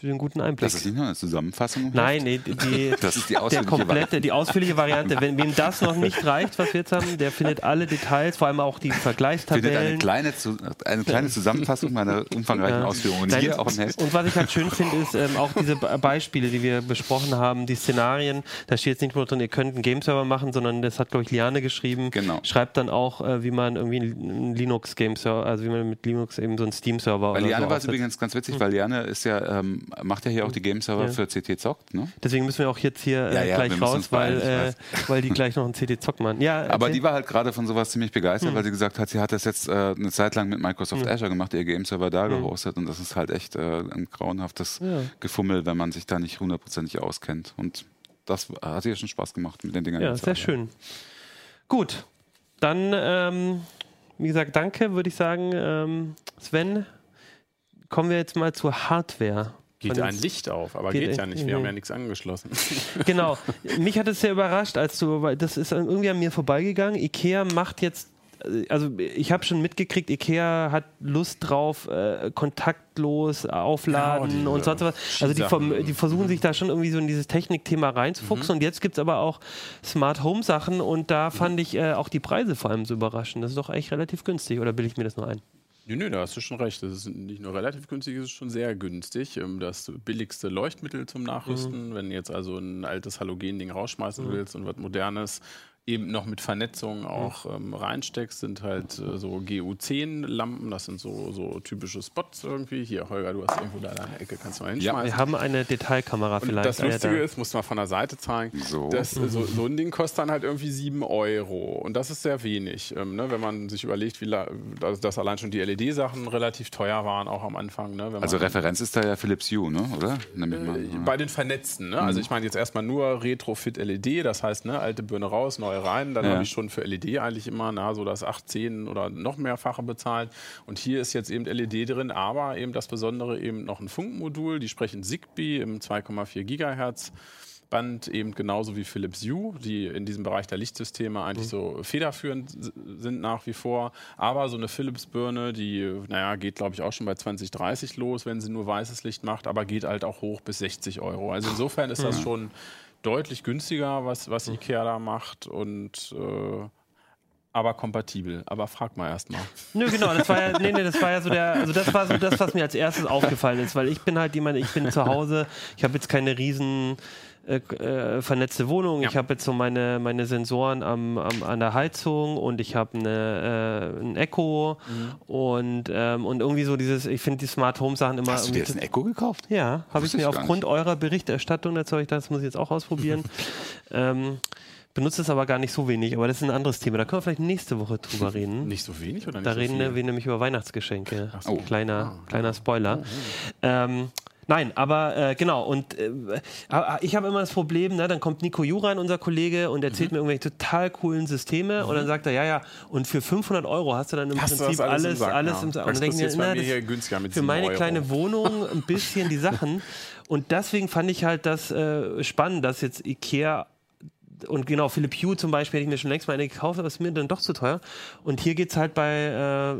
für den guten Einblick. Das ist nicht nur eine Zusammenfassung. Nein, nee, die, Das ist die der ausführliche komplette, die ausführliche Variante. Wenn wem das noch nicht reicht, was wir jetzt haben, der findet alle Details, vor allem auch die findet eine Vergleichstabellen. kleine, Zu- eine kleine Zusammenfassung meiner umfangreichen Ja. Ausführungen Nein, hier auch im Heft. Und was ich halt schön finde, ist ähm, auch diese Be- Beispiele, die wir besprochen haben, die Szenarien. Da steht jetzt nicht nur drin, ihr könnt einen Game-Server machen, sondern das hat, glaube ich, Liane geschrieben. Genau. Schreibt dann auch, äh, wie man irgendwie einen Linux-Game-Server, also wie man mit Linux eben so einen Steam-Server Weil Liane so war es übrigens ganz witzig, weil Liane ist ja, ähm, macht ja hier auch die Game-Server Ja. für CT Zockt, ne? Deswegen müssen wir auch jetzt hier äh, Ja, gleich raus, weil, äh, weil die gleich noch einen CD-Zock machen. Ja, Aber die war halt gerade von sowas ziemlich begeistert, Hm. weil sie gesagt hat, sie hat das jetzt äh, eine Zeit lang mit Microsoft Azure gemacht, ihr Game-Server da gehostet und das ist halt echt äh, ein grauenhaftes. Gefummel, wenn man sich da nicht hundertprozentig auskennt. Und das hat ihr schon Spaß gemacht, mit den Dingern. Ja, sehr schön. Gut, dann, ähm, wie gesagt, danke, würde ich sagen. Ähm, Sven, kommen wir jetzt mal zur Hardware. Geht ein Licht auf, aber Geht geht, ja nicht. Wir haben nee. ja nichts angeschlossen. Genau. Mich hat es sehr überrascht, als du, weil das ist irgendwie an mir vorbeigegangen. Ikea macht jetzt, äh, also ich habe schon mitgekriegt, Ikea hat Lust drauf, äh, kontaktlos aufladen Genau, und sonst was. Also die, vom, die versuchen sich da schon irgendwie so in dieses Technikthema reinzufuchsen. Und jetzt gibt es aber auch Smart Home Sachen und da fand ich äh, auch die Preise vor allem so überraschend. Das ist doch eigentlich relativ günstig, oder bilde ich mir das nur ein? Nö, nö, da hast du schon recht. Das ist nicht nur relativ günstig, es ist schon sehr günstig. Ähm, Das billigste Leuchtmittel zum Nachrüsten. Wenn du jetzt also ein altes Halogen-Ding rausschmeißen willst und was Modernes eben noch mit Vernetzung auch ähm, reinsteckst, sind halt äh, so GU10-Lampen. Das sind so, so typische Spots irgendwie. Hier, Holger, du hast irgendwo da deine Ecke, kannst du mal hinschmeißen. Wir haben eine Detailkamera Und vielleicht. das Ah, ja, Lustige da. ist, muss man von der Seite zeigen, So. dass, so, so ein Ding kostet dann halt irgendwie 7 Euro. Und das ist sehr wenig. Ähm, ne? Wenn man sich überlegt, wie la- dass, allein schon die LED-Sachen relativ teuer waren, auch am Anfang. Ne? Wenn Also Referenz ist da ja Philips Hue, ne? oder? Äh, bei den Vernetzten. Ne? Also ich meine jetzt erstmal nur Retrofit LED, das heißt, ne, alte Birne raus, neue rein. Dann Ja. habe ich schon für LED eigentlich immer na, so das 8, 10 oder noch mehrfache bezahlt. Und hier ist jetzt eben LED drin, aber eben das Besondere eben noch ein Funkmodul. Die sprechen Zigbee im 2,4 Gigahertz. Band eben genauso wie Philips Hue, die in diesem Bereich der Lichtsysteme eigentlich so federführend sind nach wie vor. Aber so eine Philips-Birne, die, naja, geht glaube ich auch schon bei 20, 30 los, wenn sie nur weißes Licht macht, aber geht halt auch hoch bis 60 Euro. Also insofern ist das schon deutlich günstiger, was, was Ikea da macht und äh, aber kompatibel. Aber frag mal erstmal. Nö, genau, das war ja, nee, nee, das war ja so der, also das war so das, was mir als erstes aufgefallen ist, weil ich bin halt jemand, ich bin zu Hause, ich habe jetzt keine riesen äh, äh, vernetzte Wohnung. Ja. Ich habe jetzt so meine, meine Sensoren am, am, an der Heizung und ich habe eine, äh, ein Echo mhm. und, ähm, und irgendwie so dieses, ich finde die Smart Home Sachen immer. Hast du dir jetzt ein Echo gekauft? Ja, habe ich mir aufgrund eurer Berichterstattung dazu, das muss ich jetzt auch ausprobieren. ähm, benutze es aber gar nicht so wenig, aber das ist ein anderes Thema. Da können wir vielleicht nächste Woche drüber reden. Nicht so wenig oder nicht Da so reden viel? wir nämlich über Weihnachtsgeschenke. So. Kleiner, Ah, kleiner Spoiler. Ähm, Nein, aber äh, genau, und äh, ich habe immer das Problem, ne, dann kommt Nico Juran, unser Kollege, und erzählt Mhm. mir irgendwelche total coolen Systeme und dann sagt er, ja, ja, und für 500 Euro hast du dann im Hast Prinzip alles alles, im Sack, alles ja. im Sack. Und dann denke ich mir, na, hier günstiger mit für 7 meine Euro. kleine Wohnung ein bisschen die Sachen. Und deswegen fand ich halt das äh, spannend, dass jetzt Ikea und genau, Philipp Hue zum Beispiel hätte ich mir schon längst mal eine gekauft, aber ist mir dann doch zu teuer. Und hier geht es halt bei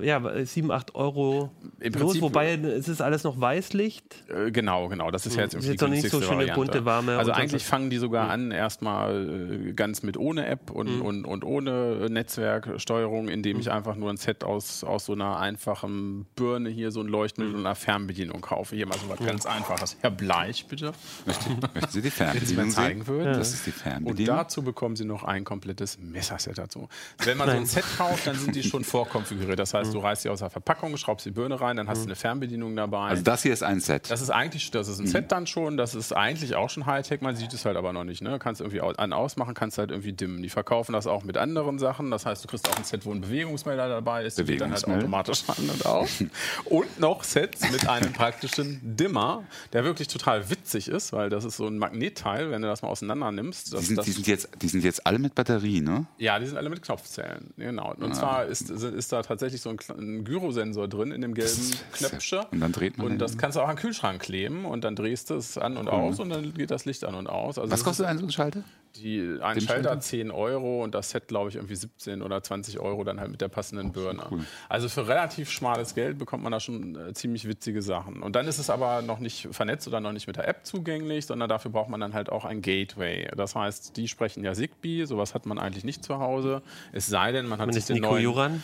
äh, ja, 7, 8 Euro Im los, Prinzip- wobei es ist alles noch Weißlicht. Äh, Genau, genau. Das ist ja jetzt Ist irgendwie jetzt noch die nicht so schöne, Variante. bunte, warme Also eigentlich so. fangen die sogar an erstmal äh, ganz mit ohne App und, und, und ohne Netzwerksteuerung, indem ich einfach nur ein Set aus, aus so einer einfachen Birne hier, so ein Leuchtmittel und einer Fernbedienung kaufe. Hier mal so was ganz einfaches. Herr Bleich, bitte. Möchten, Sie die Fernbedienung zeigen würden. Das ist die Und Fernbedienung. Dazu bekommen Sie noch ein komplettes Messerset dazu. Wenn man so ein Set kauft, dann sind die schon vorkonfiguriert. Das heißt, du reißt sie aus der Verpackung, schraubst die Birne rein, dann hast du eine Fernbedienung dabei. Also das hier ist ein Set. Das ist eigentlich, das ist ein Set dann schon, das ist eigentlich auch schon Hightech, man sieht es halt aber noch nicht. Ne? Kannst irgendwie an ausmachen, kannst halt irgendwie dimmen. Die verkaufen das auch mit anderen Sachen. Das heißt, du kriegst auch ein Set, wo ein Bewegungsmelder dabei ist, geht dann halt automatisch an und aus. Und noch Sets mit einem praktischen Dimmer, der wirklich total witzig ist, weil das ist so ein Magnetteil, wenn du das mal auseinander nimmst. Die Das, sind, das, die, sind jetzt, die sind jetzt alle mit Batterie, ne? ja, die sind alle mit Knopfzellen. Genau. Und Ah. zwar ist, ist da tatsächlich so ein, ein Gyrosensor drin in dem gelben Knöpfchen. und dann dreht man Und das kannst du auch an den Kühlschrank kleben und dann drehst du es an und aus und dann geht das Licht an und aus. Also Was kostet ein so ein Schalter? Die, ein Schalter Schalter? 10 Euro und das Set, glaube ich, irgendwie 17 oder 20 Euro dann halt mit der passenden Birne. Also für relativ schmales Geld bekommt man da schon äh, ziemlich witzige Sachen. Und dann ist es aber noch nicht vernetzt oder noch nicht mit der App zugänglich, sondern dafür braucht man dann halt auch ein Gateway. Das heißt, die sprechen ja Zigbee, sowas hat man eigentlich nicht zu Hause. Es sei denn, man hat Man sich den Nico neuen Juran.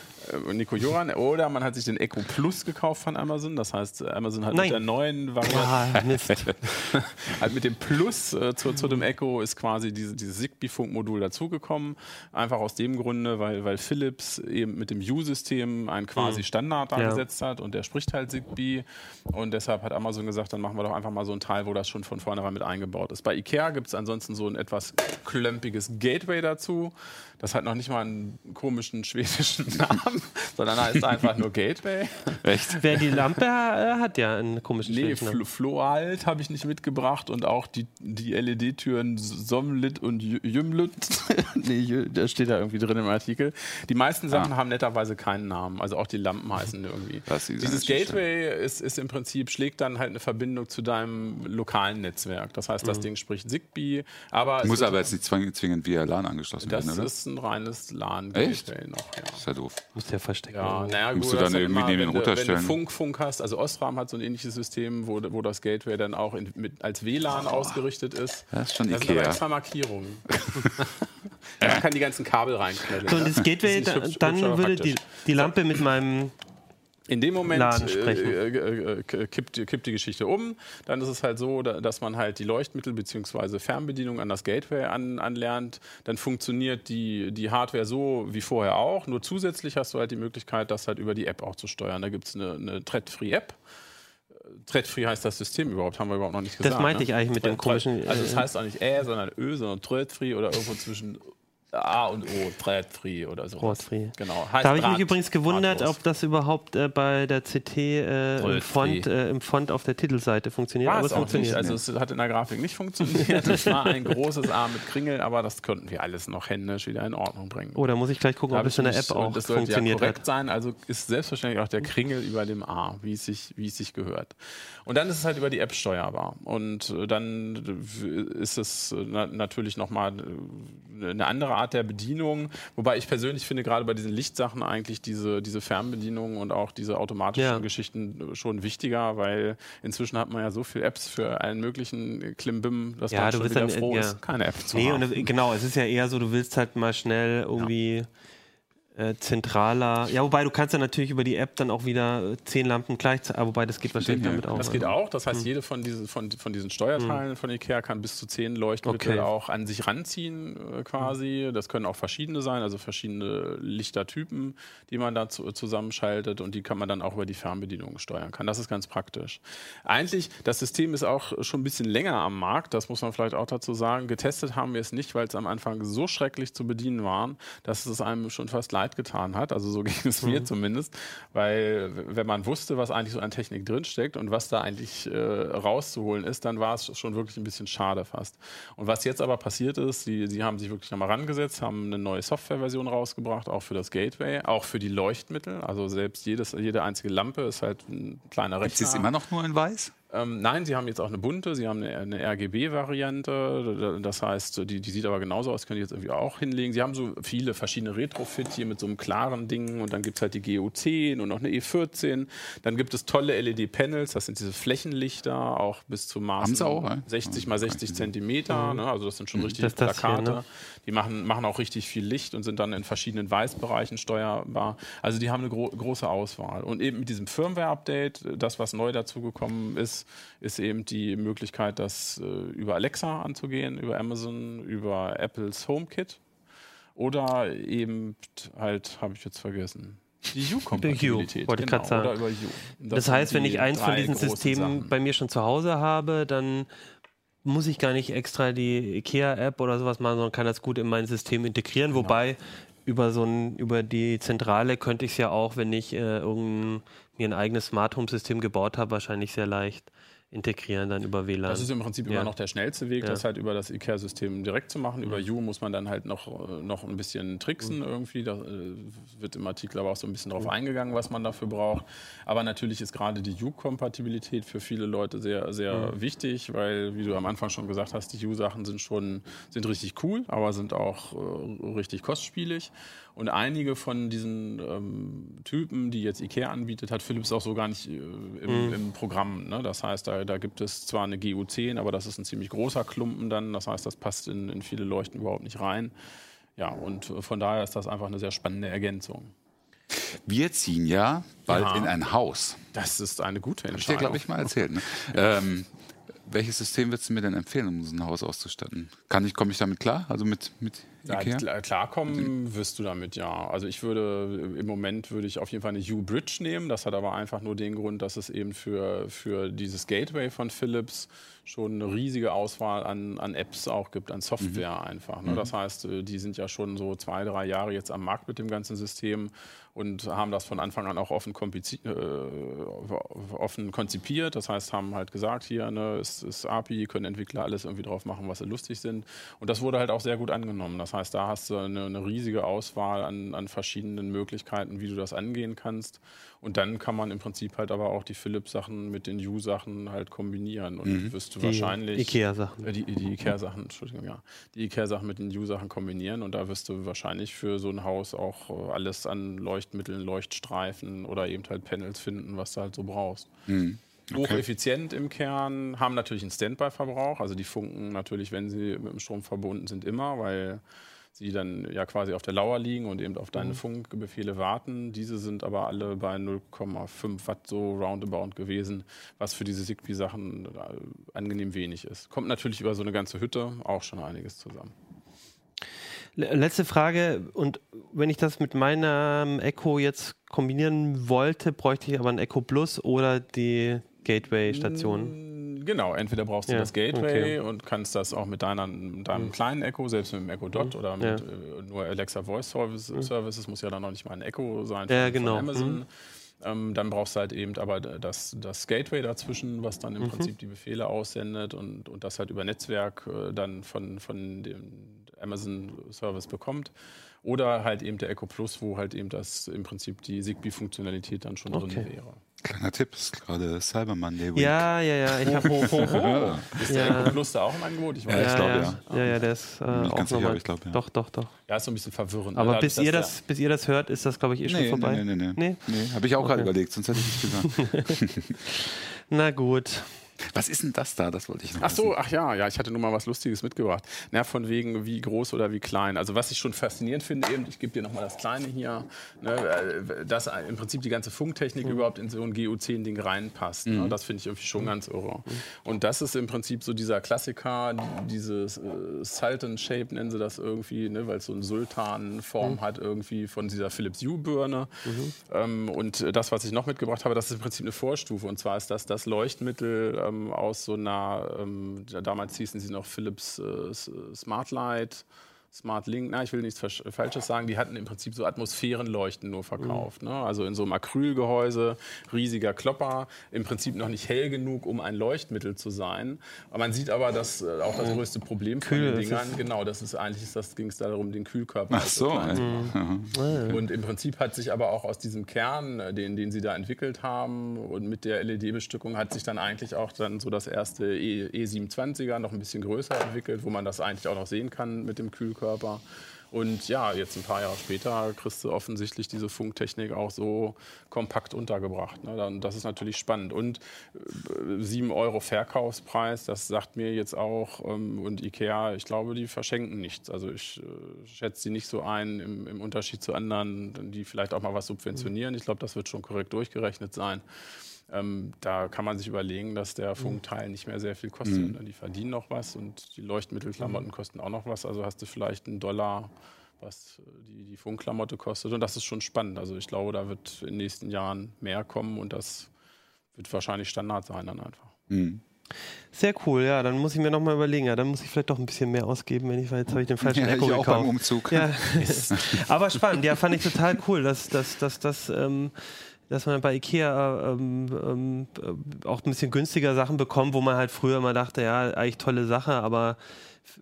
äh, Nico Joran oder man hat sich den Echo Plus gekauft von Amazon. Das heißt, Amazon hat Nein. mit der neuen Variante, Ah, Mist. halt mit dem Plus äh, zu, zu dem Echo ist quasi diese, dieses Zigbee-Funkmodul dazugekommen. Einfach aus dem Grunde, weil, weil Philips eben mit dem U-System einen quasi Standard da Ja. hat und der spricht halt Zigbee. Und deshalb hat Amazon gesagt, dann machen wir doch einfach mal so ein Teil, wo das schon von vornherein mit eingebaut ist. Bei IKEA gibt es ansonsten so ein etwas klömpiges Gateway dazu. Das hat noch nicht mal einen komischen schwedischen Namen, sondern heißt einfach nur Gateway. Echt? Wer die Lampe äh, hat ja einen komischen Nee, schwedischen Namen. Flo Floalt habe ich nicht mitgebracht und auch die, die LED-Türen Somlit und Jü- Jümlut. nee, da steht da irgendwie drin im Artikel. Die meisten Sachen haben netterweise keinen Namen, also auch die Lampen heißen irgendwie. Das ist Dieses Gateway ist, ist im Prinzip, schlägt dann halt eine Verbindung zu deinem lokalen Netzwerk. Das heißt, das Ding spricht Zigbee, aber Muss aber jetzt nicht zwingend, via LAN angeschlossen das werden, oder? ist ein reines Echt? LAN-Gateway noch. Ja. ist ja doof. Muss der verstecken. Ja, naja, Musst gut, du das dann irgendwie neben den wenn, du, Router wenn du stellen? Funk, Funk hast, also Osram hat so ein ähnliches System, wo, wo das Gateway dann auch in, mit, als WLAN ausgerichtet ist. Das ist schon Da sind aber Ikea. extra Markierungen. Ja, man kann die ganzen Kabel reinknallen. So, und das Gateway, da, hübsch- dann aber würde die, die Lampe mit meinem In dem Moment Laden äh, sprechen. äh, äh, äh, kippt, die- kippt die Geschichte um. Dann ist es halt so, da- dass man halt die Leuchtmittel bzw. Fernbedienung an das Gateway an, anlernt. Dann funktioniert die, die Hardware so wie vorher auch. Nur zusätzlich hast du halt die Möglichkeit, das halt über die App auch zu steuern. Da gibt es eine, eine Thread-Free-App. Thread-Free heißt das System überhaupt, haben wir überhaupt noch nicht gesagt. meinte ne? ich eigentlich mit dem komischen, Also es äh, heißt auch nicht Ä, sondern Ö, sondern Thread-Free oder irgendwo zwischen A und O, Thread-Free oder so. Thread-free. Genau. Heißt Da habe ich mich übrigens gewundert, drahtlos. ob das überhaupt äh, bei der CT äh, im, Font, äh, im Font auf der Titelseite funktioniert. War aber es funktioniert. nicht. Also es hat in der Grafik nicht funktioniert. Es war ein großes A mit Kringel, aber das könnten wir alles noch händisch wieder in Ordnung bringen. oh, da muss ich gleich gucken, ob Da es in der App auch das sollte ja funktioniert korrekt hat. sein, also ist selbstverständlich auch der Kringel über dem A, wie es sich, wie es sich gehört. Und dann ist es halt über die App steuerbar. Und äh, dann äh, ist es äh, na natürlich nochmal eine andere Art der Bedienung. Wobei ich persönlich finde, gerade bei diesen Lichtsachen eigentlich diese, diese Fernbedienung und auch diese automatischen Ja. Geschichten schon wichtiger, weil inzwischen hat man ja so viele Apps für allen möglichen Klimbim, dass Ja, man schon wieder dann, froh ja. ist, keine App zu Nee, haben. und, äh, genau, es ist ja eher so, du willst halt mal schnell irgendwie äh, zentraler. Ja, wobei du kannst ja natürlich über die App dann auch wieder äh, zehn Lampen gleichzeitig, ah, wobei das geht wahrscheinlich Ja, damit auch. Das geht auch. Das heißt, jede von diesen, von, von diesen Steuerteilen von Ikea kann bis zu zehn Leuchtmittel Okay. auch an sich ranziehen, äh, quasi. Das können auch verschiedene sein, also verschiedene Lichtertypen, die man da zu, zusammenschaltet und die kann man dann auch über die Fernbedienung steuern kann. Das ist ganz praktisch. Eigentlich, das System ist auch schon ein bisschen länger am Markt, das muss man vielleicht auch dazu sagen. Getestet haben wir es nicht, weil es am Anfang so schrecklich zu bedienen waren, dass es einem schon fast leid getan hat. Also so ging es mir zumindest, weil wenn man wusste, was eigentlich so an Technik drinsteckt und was da eigentlich äh, rauszuholen ist, dann war es schon wirklich ein bisschen schade fast. Und was jetzt aber passiert ist, die, die haben sich wirklich nochmal rangesetzt, haben eine neue Softwareversion rausgebracht, auch für das Gateway, auch für die Leuchtmittel. Also selbst jedes, jede einzige Lampe ist halt ein kleiner Rechner. es immer noch nur in weiß? Ähm, nein, sie haben jetzt auch eine bunte, sie haben eine, eine RGB-Variante. Das heißt, die, die sieht aber genauso aus, können die jetzt irgendwie auch hinlegen. Sie haben so viele verschiedene Retrofit hier mit so einem klaren Ding und dann gibt es halt die GO10 und noch eine E14. Dann gibt es tolle LED-Panels, das sind diese Flächenlichter, auch bis zu Maßen auch, ja? 60 mal 60 Zentimeter. Ne? Also das sind schon richtig Das ist das hier, Plakate. ne? Die machen, machen auch richtig viel Licht und sind dann in verschiedenen Weißbereichen steuerbar. Also die haben eine gro große Auswahl. Und eben mit diesem Firmware-Update, das, was neu dazugekommen ist, ist eben die Möglichkeit, das äh, über Alexa anzugehen, über Amazon, über Apples HomeKit oder eben halt, habe ich jetzt vergessen. Die U-Kompatibilität. wollte ich grad sagen. Oder über U. Das sind heißt, wenn ich eins von diesen Systemen Sachen. bei mir schon zu Hause habe, dann muss ich gar nicht extra die IKEA-App oder sowas machen, sondern kann das gut in mein System integrieren. Genau. Wobei über so ein, über die Zentrale könnte ich es ja auch, wenn ich äh, irgendein, mir ein eigenes Smart Home System gebaut habe, wahrscheinlich sehr leicht integrieren dann über WLAN. Das ist im Prinzip Ja. immer noch der schnellste Weg, Ja. das halt über das IKEA-System direkt zu machen. Über U muss man dann halt noch, äh, noch ein bisschen tricksen Mhm. irgendwie. Da äh, wird im Artikel aber auch so ein bisschen drauf eingegangen, was man dafür braucht. Aber natürlich ist gerade die U-Kompatibilität für viele Leute sehr, sehr Mhm. wichtig, weil, wie du am Anfang schon gesagt hast, die U-Sachen sind schon sind richtig cool, aber sind auch äh, richtig kostspielig. Und einige von diesen ähm, Typen, die jetzt IKEA anbietet, hat Philips auch so gar nicht äh, im, im Programm. Ne? Das heißt, da, da gibt es zwar eine GU10, aber das ist ein ziemlich großer Klumpen dann. Das heißt, das passt in, in viele Leuchten überhaupt nicht rein. Ja, und äh, von daher ist das einfach eine sehr spannende Ergänzung. Wir ziehen ja bald Ja. in ein Haus. Das ist eine gute Hab ich dir, Entscheidung. glaube ich, mal erzählt. Ne? ähm, welches System würdest du mir denn empfehlen, um so ein Haus auszustatten? Kann ich, komme ich damit klar? Also mit, mit Ja, klarkommen wirst du damit, ja. Also ich würde, im Moment würde ich auf jeden Fall eine U-Bridge nehmen. Das hat aber einfach nur den Grund, dass es eben für, für dieses Gateway von Philips schon eine riesige Auswahl an, an Apps auch gibt, an Software einfach. Ne? Das heißt, äh, die sind ja schon so zwei, drei Jahre jetzt am Markt mit dem ganzen System und haben das von Anfang an auch offen, äh, offen konzipiert. Das heißt, haben halt gesagt, hier ne, ist, ist API, können Entwickler alles irgendwie drauf machen, was sie lustig sind. Und das wurde halt auch sehr gut angenommen. Das heißt, da hast du eine, eine riesige Auswahl an, an verschiedenen Möglichkeiten, wie du das angehen kannst. Und dann kann man im Prinzip halt aber auch die Philips-Sachen mit den U-Sachen halt kombinieren. Und wirst du die wahrscheinlich. IKEA-Sachen. Äh, Die, die Ikea-Sachen, Entschuldigung, ja. Die Ikea-Sachen mit den U-Sachen kombinieren und da wirst du wahrscheinlich für so ein Haus auch äh, alles an Leuchtmitteln, Leuchtstreifen oder eben halt Panels finden, was du halt so brauchst. Hocheffizient im Kern, haben natürlich einen Standby-Verbrauch, also die funken natürlich, wenn sie mit dem Strom verbunden sind, immer, weil sie dann ja quasi auf der Lauer liegen und eben auf deine Funkbefehle warten. Diese sind aber alle bei 0,5 Watt so roundabout gewesen, was für diese Zigbee-Sachen äh, angenehm wenig ist. Kommt natürlich über so eine ganze Hütte auch schon einiges zusammen. Le- Letzte Frage. Und wenn ich das mit meinem Echo jetzt kombinieren wollte, bräuchte ich aber ein Echo Plus oder die Gateway-Station. Genau, entweder brauchst du Ja, das Gateway okay. und kannst das auch mit deiner, mit deinem kleinen Echo, selbst mit dem Echo Dot oder mit Ja. äh, nur Alexa Voice Service, Services, muss ja dann noch nicht mal ein Echo sein Ja, von, genau. von Amazon. Ähm, dann brauchst du halt eben aber das, das Gateway dazwischen, was dann im Prinzip die Befehle aussendet und, und das halt über Netzwerk äh, dann von, von dem Amazon-Service bekommt. Oder halt eben der Echo Plus, wo halt eben das im Prinzip die Zigbee-Funktionalität dann schon Okay. drin wäre. Kleiner Tipp, ist gerade Cyber Monday Week. Ja, ja, ja. Ich habe Ist der Ja. Plus da auch im Angebot? Ich weiß Ja, ich ja, glaube, ja. ja. ja, ja, der ist äh, Bin nicht auch ganz sicher, aber ich glaube, ja. Doch, doch, doch. Ja, ist so ein bisschen verwirrend. Aber ne? bis ihr, das, bis ihr das hört, ist das, glaube ich, eh schon Nee, vorbei. nee, nee, nee, Nee? nee. Habe ich auch gerade überlegt, sonst hätte ich nicht gesagt. Na gut. Was ist denn das da? Das wollte ich noch Ach so, wissen. ach ja, ja, ich hatte nur mal was Lustiges mitgebracht. Na, von wegen wie groß oder wie klein. Also was ich schon faszinierend finde, eben, ich gebe dir noch mal das Kleine hier, ne, äh, dass im Prinzip die ganze Funktechnik Mhm. überhaupt in so ein GU10-Ding reinpasst. Ne? Das finde ich irgendwie schon ganz irre. Und das ist im Prinzip so dieser Klassiker, dieses äh, Sultan Shape nennen sie das irgendwie, ne, weil es so eine Sultanform Mhm. hat irgendwie von dieser Philips Hue-Birne. Ähm, und das, was ich noch mitgebracht habe, das ist im Prinzip eine Vorstufe. Und zwar ist das das Leuchtmittel ähm, aus so einer, ähm, damals hießen sie noch Philips äh, S- Smart Link, na, ich will nichts Falsches sagen, die hatten im Prinzip so Atmosphärenleuchten nur verkauft. Ne? Also in so einem Acrylgehäuse, riesiger Klopper, im Prinzip noch nicht hell genug, um ein Leuchtmittel zu sein. Aber man sieht aber, dass äh, auch das größte Problem von Kühl den Dingern, genau, das ist eigentlich, das ging es darum, den Kühlkörper Ach so. ey. machen. Und im Prinzip hat sich aber auch aus diesem Kern, äh, den, den sie da entwickelt haben und mit der LED-Bestückung hat sich dann eigentlich auch dann so das erste E- E27er noch ein bisschen größer entwickelt, wo man das eigentlich auch noch sehen kann mit dem Kühlkörper. Und ja, jetzt ein paar Jahre später kriegst du offensichtlich diese Funktechnik auch so kompakt untergebracht. Ne? Das ist natürlich spannend. Und äh, 7 Euro Verkaufspreis, das sagt mir jetzt auch, ähm, und Ikea, ich glaube, die verschenken nichts. Also ich äh, schätze sie nicht so ein im, im Unterschied zu anderen, die vielleicht auch mal was subventionieren. Ich glaube, das wird schon korrekt durchgerechnet sein. Ähm, da kann man sich überlegen, dass der Funkteil nicht mehr sehr viel kostet. Ne? Die verdienen noch was und die Leuchtmittelklamotten kosten auch noch was. Also hast du vielleicht einen Dollar, was die, die Funkklamotte kostet. Und das ist schon spannend. Also ich glaube, da wird in den nächsten Jahren mehr kommen und das wird wahrscheinlich Standard sein dann einfach. Hm. Sehr cool, ja. Dann muss ich mir nochmal überlegen. Ja, dann muss ich vielleicht doch ein bisschen mehr ausgeben, wenn ich, weil jetzt habe ich den falschen Ja, Echo ich auch gekauft. beim Umzug. Ja. Aber spannend, ja, fand ich total cool, dass, dass, dass, dass, ähm, dass man bei Ikea ähm, ähm, äh, auch ein bisschen günstiger Sachen bekommt, wo man halt früher immer dachte, ja, eigentlich tolle Sache, aber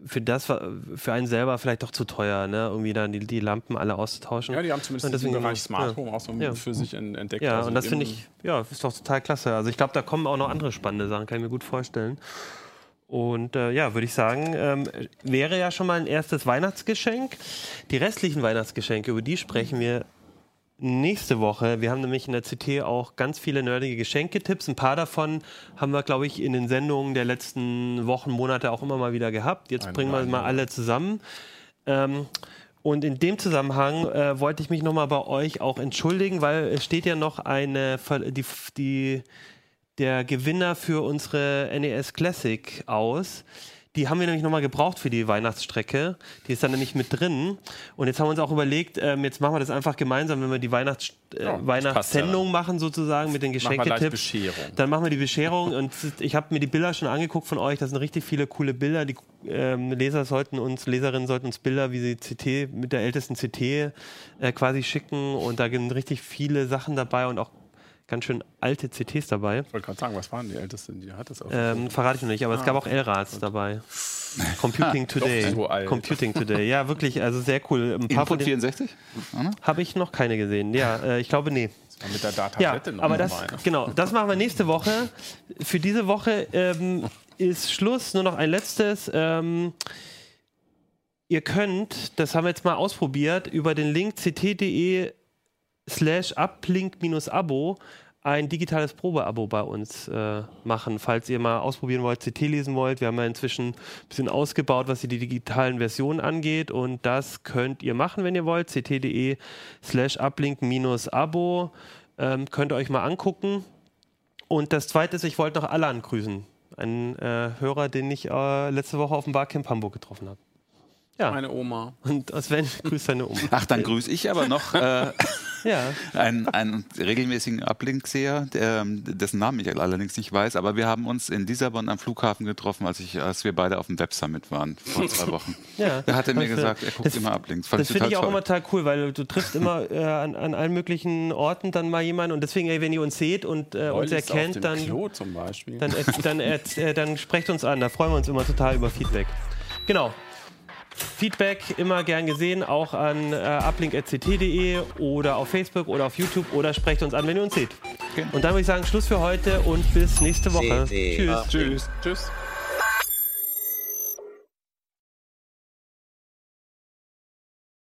für das für einen selber vielleicht doch zu teuer, ne? Irgendwie dann die, die Lampen alle auszutauschen. Ja, die haben zumindest Und deswegen- Bereich Smart ja. Home auch so Ja. für sich en- entdeckt. Ja, Also und das finde ich, ja, ist doch total klasse. Also ich glaube, da kommen auch noch andere spannende Sachen, kann ich mir gut vorstellen. Und äh, ja, würde ich sagen, ähm, wäre ja schon mal ein erstes Weihnachtsgeschenk. Die restlichen Weihnachtsgeschenke, über die sprechen wir nächste Woche. Wir haben nämlich in der CT auch ganz viele nerdige Geschenketipps. Ein paar davon haben wir, glaube ich, in den Sendungen der letzten Wochen, Monate auch immer mal wieder gehabt. Jetzt Ein bringen wir mal alle zusammen. Ähm, und in dem Zusammenhang äh, wollte ich mich nochmal bei euch auch entschuldigen, weil es steht ja noch eine, die, die, der Gewinner für unsere NES Classic aus. Die haben wir nämlich nochmal gebraucht für die Weihnachtsstrecke. Die ist dann nämlich mit drin. Und jetzt haben wir uns auch überlegt, ähm, jetzt machen wir das einfach gemeinsam, wenn wir die Weihnachts äh, Ja, Weihnachtssendung machen, sozusagen mit den Geschenketipps. Dann machen wir die Bescherung und ich habe mir die Bilder schon angeguckt von euch. Das sind richtig viele coole Bilder. Die ähm, Leser sollten uns, Leserinnen sollten uns Bilder, wie sie CT mit der ältesten CT äh, quasi schicken. Und da sind richtig viele Sachen dabei und auch ganz schön alte CTs dabei. Ich wollte gerade sagen, was waren die ältesten, die hat das auf Ähm, verrate ich noch nicht, aber es gab auch L-Rads dabei. Computing Today. so alt. Computing Today. Ja, wirklich, also sehr cool. Ein paar von Input denen 64? Anna? habe ich noch keine gesehen. Ja, äh, ich glaube, nee. Ja, mit der Ja, Datafette noch aber das, ne? genau, das machen wir nächste Woche. Für diese Woche ähm, ist Schluss. Nur noch ein letztes. Ähm, ihr könnt, das haben wir jetzt mal ausprobiert, über den Link ct.de slash uplink-abo ein digitales Probeabo bei uns äh, machen, falls ihr mal ausprobieren wollt, CT lesen wollt. Wir haben ja inzwischen ein bisschen ausgebaut, was die digitalen Versionen angeht und das könnt ihr machen, wenn ihr wollt. ct.de slash uplink-abo ähm, könnt ihr euch mal angucken. Und das zweite ist, ich wollte noch Alan grüßen. Einen äh, Hörer, den ich äh, letzte Woche auf dem Barcamp Hamburg getroffen habe. Ja, Meine Oma. und Sven grüßt seine Oma. Ach, dann grüße ich aber noch äh, Ja, einen, einen regelmäßigen Uplink-Seher, der, dessen Namen ich allerdings nicht weiß, aber wir haben uns in Lissabon am Flughafen getroffen, als, ich, als wir beide auf dem Web Summit waren, vor zwei Wochen. ja. Da hat er mir gesagt, er guckt das- immer Uplinks. Fand Das finde ich auch total immer total cool, weil du triffst immer äh, an, an allen möglichen Orten dann mal jemanden und deswegen, ey, wenn ihr uns seht und äh, uns erkennt, dann, dann, äh, dann, äh, dann sprecht uns an. Da freuen wir uns immer total über Feedback. Genau. Feedback immer gern gesehen, auch an äh, uplink.ct.de oder auf Facebook oder auf YouTube oder sprecht uns an, wenn ihr uns seht. Okay. Und dann würde ich sagen, Schluss für heute und bis nächste Woche. Tschüss. Tschüss. Tschüss.